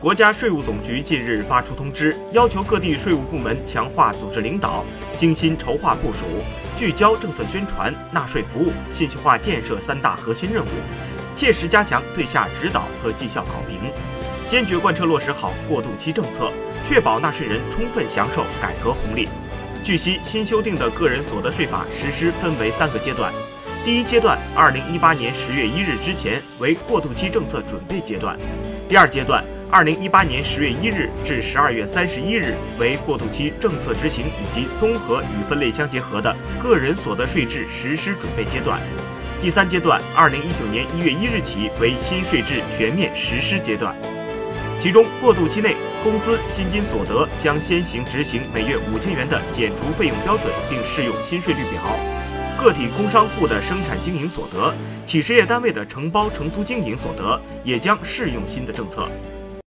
国家税务总局近日发出通知，要求各地税务部门强化组织领导，精心筹划部署，聚焦政策宣传、纳税服务、信息化建设三大核心任务，切实加强对下指导和绩效考评，坚决贯彻落实好过渡期政策，确保纳税人充分享受改革红利。据悉，新修订的个人所得税法实施分为三个阶段，第一阶段，二零一八年十月一日之前为过渡期政策准备阶段；第二阶段。二零一八年十月一日至十二月三十一日为过渡期政策执行以及综合与分类相结合的个人所得税制实施准备阶段。第三阶段，二零一九年一月一日起为新税制全面实施阶段。其中，过渡期内工资薪金所得将先行执行每月五千元的减除费用标准，并适用新税率表。个体工商户的生产经营所得、企事业单位的承包承租经营所得也将适用新的政策。